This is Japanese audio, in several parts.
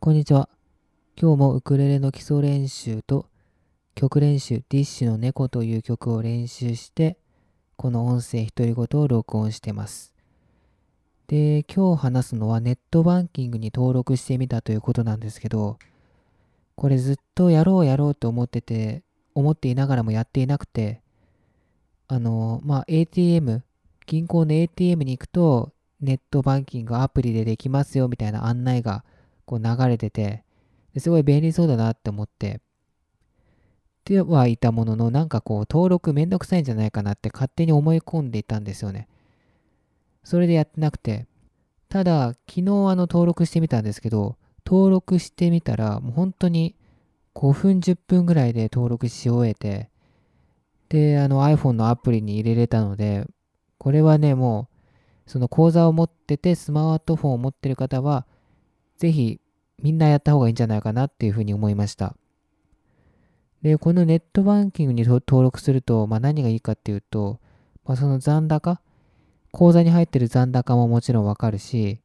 こんにちは。今日もウクレレの基礎練習と曲練習ディッシュの猫という曲を練習してこの音声独り言を録音してます。で、今日話すのはネットバンキングに登録してみたということなんですけどこれずっとやろうやろうと思ってて思っていながらもやっていなくてあの、まあ、ATM 銀行の ATM に行くとネットバンキングアプリでできますよみたいな案内がこう流れてて、すごい便利そうだなって思って、ではいたものの、なんかこう、登録めんどくさいんじゃないかなって勝手に思い込んでいたんですよね。それでやってなくて、ただ、昨日あの登録してみたんですけど、登録してみたら、もう本当に5分、10分ぐらいで登録し終えて、で、あの iPhone のアプリに入れれたので、これはね、もう、その口座を持ってて、スマートフォンを持ってる方は、ぜひみんなやった方がいいんじゃないかなっていうふうに思いました。で、このネットバンキングに登録すると、まあ、何がいいかっていうと、まあ、その残高、口座に入ってる残高ももちろんわかるし、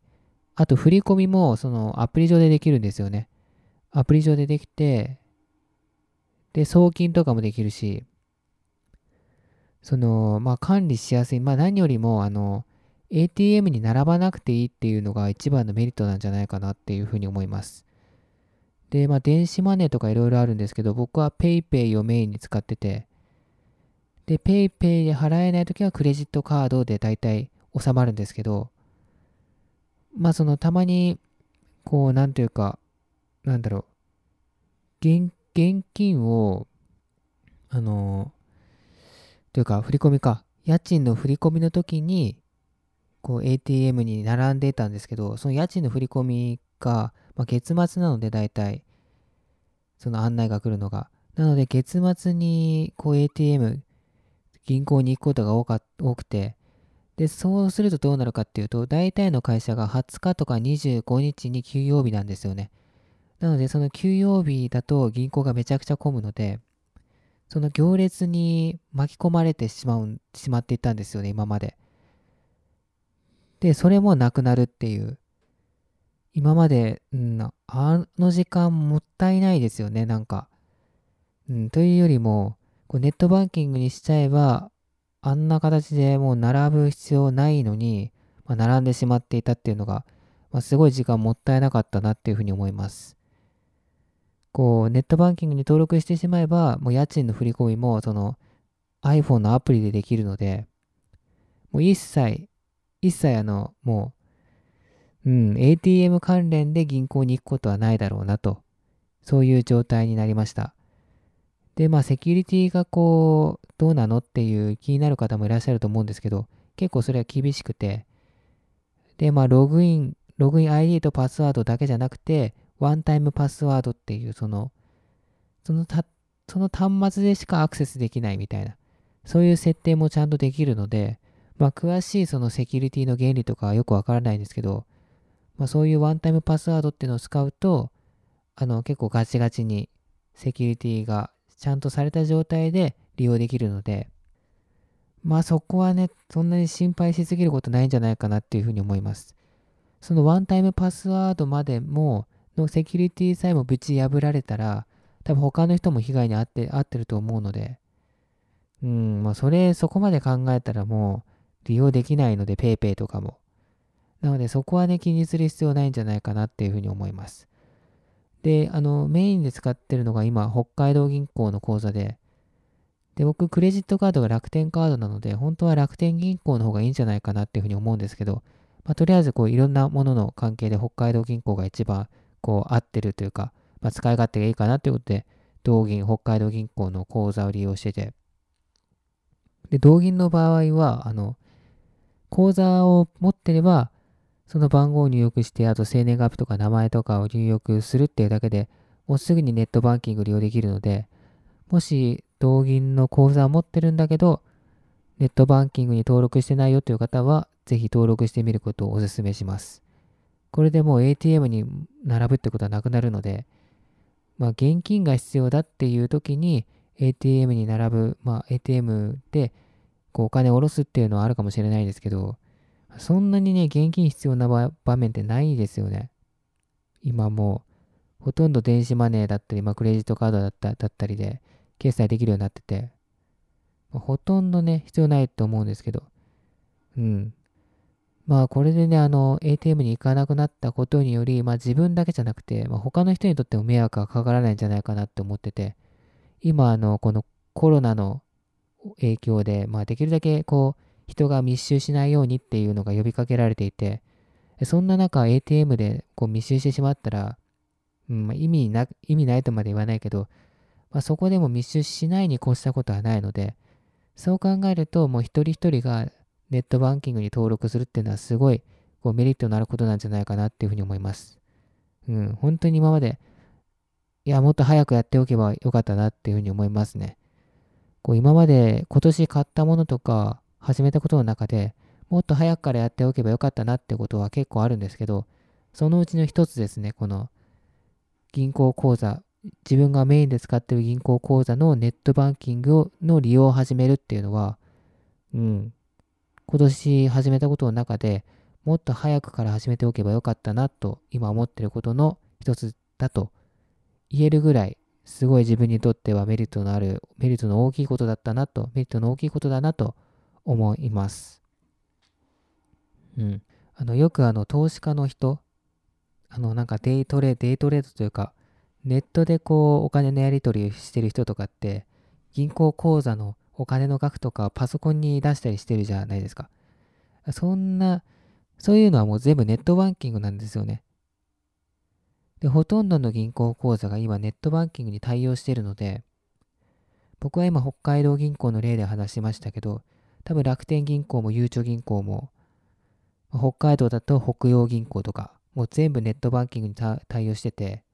あと振り込みもそのアプリ上でできるんですよね。アプリ上でできて、で、送金とかもできるし、その、まあ管理しやすい。まあ何よりも、あの、ATM に並ばなくていいっていうのが一番のメリットなんじゃないかなっていうふうに思います。で、まあ電子マネーとかいろいろあるんですけど、僕は PayPay をメインに使ってて、で、PayPay で払えないときはクレジットカードで大体収まるんですけど、まあそのたまに、こう、なんというか、なんだろう、現現金を、あの、というか振り込みか、家賃の振り込みの時に、こう ATM に並んでたんですけど、その家賃の振り込みが、まあ、月末なので大体、その案内が来るのが。なので月末にこう ATM、銀行に行くことが多か多くて、で、そうするとどうなるかっていうと、大体の会社が20日とか25日に休養日なんですよね。なので、その休養日だと銀行がめちゃくちゃ混むので、その行列に巻き込まれてしまう、しまっていったんですよね、今まで。で、それもなくなるっていう。今まで、うん、あの時間もったいないですよね、なんか。うん、というよりも、こうネットバンキングにしちゃえば、あんな形でもう並ぶ必要ないのに、まあ、並んでしまっていたっていうのが、まあ、すごい時間もったいなかったなっていうふうに思います。こう、ネットバンキングに登録してしまえば、もう家賃の振り込みも、その iPhone のアプリでできるので、もう一切一切あの、もう、うん、ATM 関連で銀行に行くことはないだろうなと、そういう状態になりました。で、まあ、セキュリティがこう、どうなのっていう気になる方もいらっしゃると思うんですけど、結構それは厳しくて、で、まあ、ログイン、ログイン ID とパスワードだけじゃなくて、ワンタイムパスワードっていう、その、そのた、その端末でしかアクセスできないみたいな、そういう設定もちゃんとできるので、まあ、詳しいそのセキュリティの原理とかはよくわからないんですけど、まあ、そういうワンタイムパスワードっていうのを使うと、あの、結構ガチガチにセキュリティがちゃんとされた状態で利用できるので、まあそこはね、そんなに心配しすぎることないんじゃないかなっていうふうに思います。そのワンタイムパスワードまでも、のセキュリティさえもぶち破られたら、多分他の人も被害に遭って、遭ってると思うので、うん、まあそれ、そこまで考えたらもう、利用できないので PayPay とかも。なのでそこはね、気にする必要ないんじゃないかなっていうふうに思います。で、あの、メインで使ってるのが今、北海道銀行の口座で、で、僕、クレジットカードが楽天カードなので、本当は楽天銀行の方がいいんじゃないかなっていうふうに思うんですけど、まあ、とりあえず、こう、いろんなものの関係で北海道銀行が一番、こう、合ってるというか、まあ、使い勝手がいいかなということで、同銀、北海道銀行の口座を利用してて、で、同銀の場合は、あの、口座を持ってれば、その番号を入力して、あと生年月日とか名前とかを入力するっていうだけでもうすぐにネットバンキング利用できるので、もし同銀の口座を持ってるんだけど、ネットバンキングに登録してないよという方は、ぜひ登録してみることをお勧めします。これでもう ATM に並ぶってことはなくなるので、まあ、現金が必要だっていう時に ATM に並ぶ、まあ、ATM でこうお金を下ろすっていうのはあるかもしれないですけど、そんなにね、現金必要な場面ってないですよね。今もう、ほとんど電子マネーだったり、まあ、クレジットカードだっただったりで、決済できるようになってて、まあ、ほとんどね、必要ないと思うんですけど、うん。まあ、これでね、あの、ATM に行かなくなったことにより、まあ、自分だけじゃなくて、まあ、他の人にとっても迷惑がかからないんじゃないかなって思ってて、今、あの、このコロナの影響で、まあ、できるだけ、こう、人が密集しないようにっていうのが呼びかけられていて、そんな中、ATM でこう密集してしまったら、うんまあ、意味な意味ないとまで言わないけど、まあ、そこでも密集しないに越したことはないので、そう考えると、もう一人一人がネットバンキングに登録するっていうのはすごいこうメリットのあることなんじゃないかなっていうふうに思います。うん、本当に今まで、いや、もっと早くやっておけばよかったなっていうふうに思いますね。こう今まで今年買ったものとか始めたことの中でもっと早くからやっておけばよかったなってことは結構あるんですけど、そのうちの一つですね、この銀行口座、自分がメインで使ってる銀行口座のネットバンキングの利用を始めるっていうのは、うん、今年始めたことの中でもっと早くから始めておけばよかったなと今思ってることの一つだと言えるぐらいすごい自分にとってはメリットのある、メリットの大きいことだったなと、メリットの大きいことだなと思います。うん。あの、よくあの、投資家の人、あの、なんかデイトレ、デイトレードというか、ネットでこう、お金のやり取りしてる人とかって、銀行口座のお金の額とかパソコンに出したりしてるじゃないですか。そんな、そういうのはもう全部ネットバンキングなんですよね。で、ほとんどの銀行口座が今ネットバンキングに対応しているので、僕は今北海道銀行の例で話しましたけど、多分楽天銀行もゆうちょ銀行も、北海道だと北洋銀行とか、もう全部ネットバンキングに対応してて、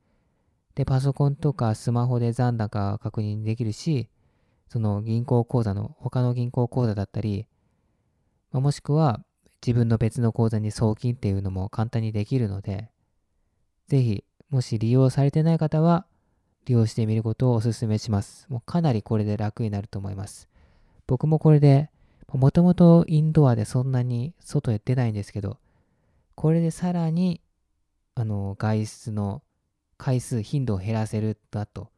で、パソコンとかスマホで残高確認できるし、その銀行口座の、他の銀行口座だったり、まあ、もしくは自分の別の口座に送金っていうのも簡単にできるので、ぜひ、もし利用されてない方は、利用してみることをお勧めします。もうかなりこれで楽になると思います。僕もこれで、もともとインドアでそんなに外へ出ないんですけど、これでさらにあの外出の回数、頻度を減らせるだと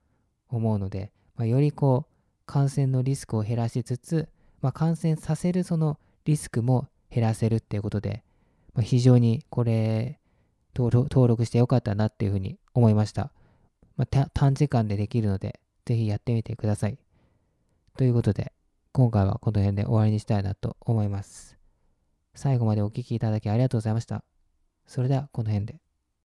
思うので、まあ、よりこう感染のリスクを減らしつつ、まあ、感染させるそのリスクも減らせるっていうことで、まあ、非常にこれ登録してよかったなっていうふうに思いました。まあ、短時間でできるので、ぜひやってみてください。ということで、今回はこの辺で終わりにしたいなと思います。最後までお聴きいただきありがとうございました。それではこの辺で。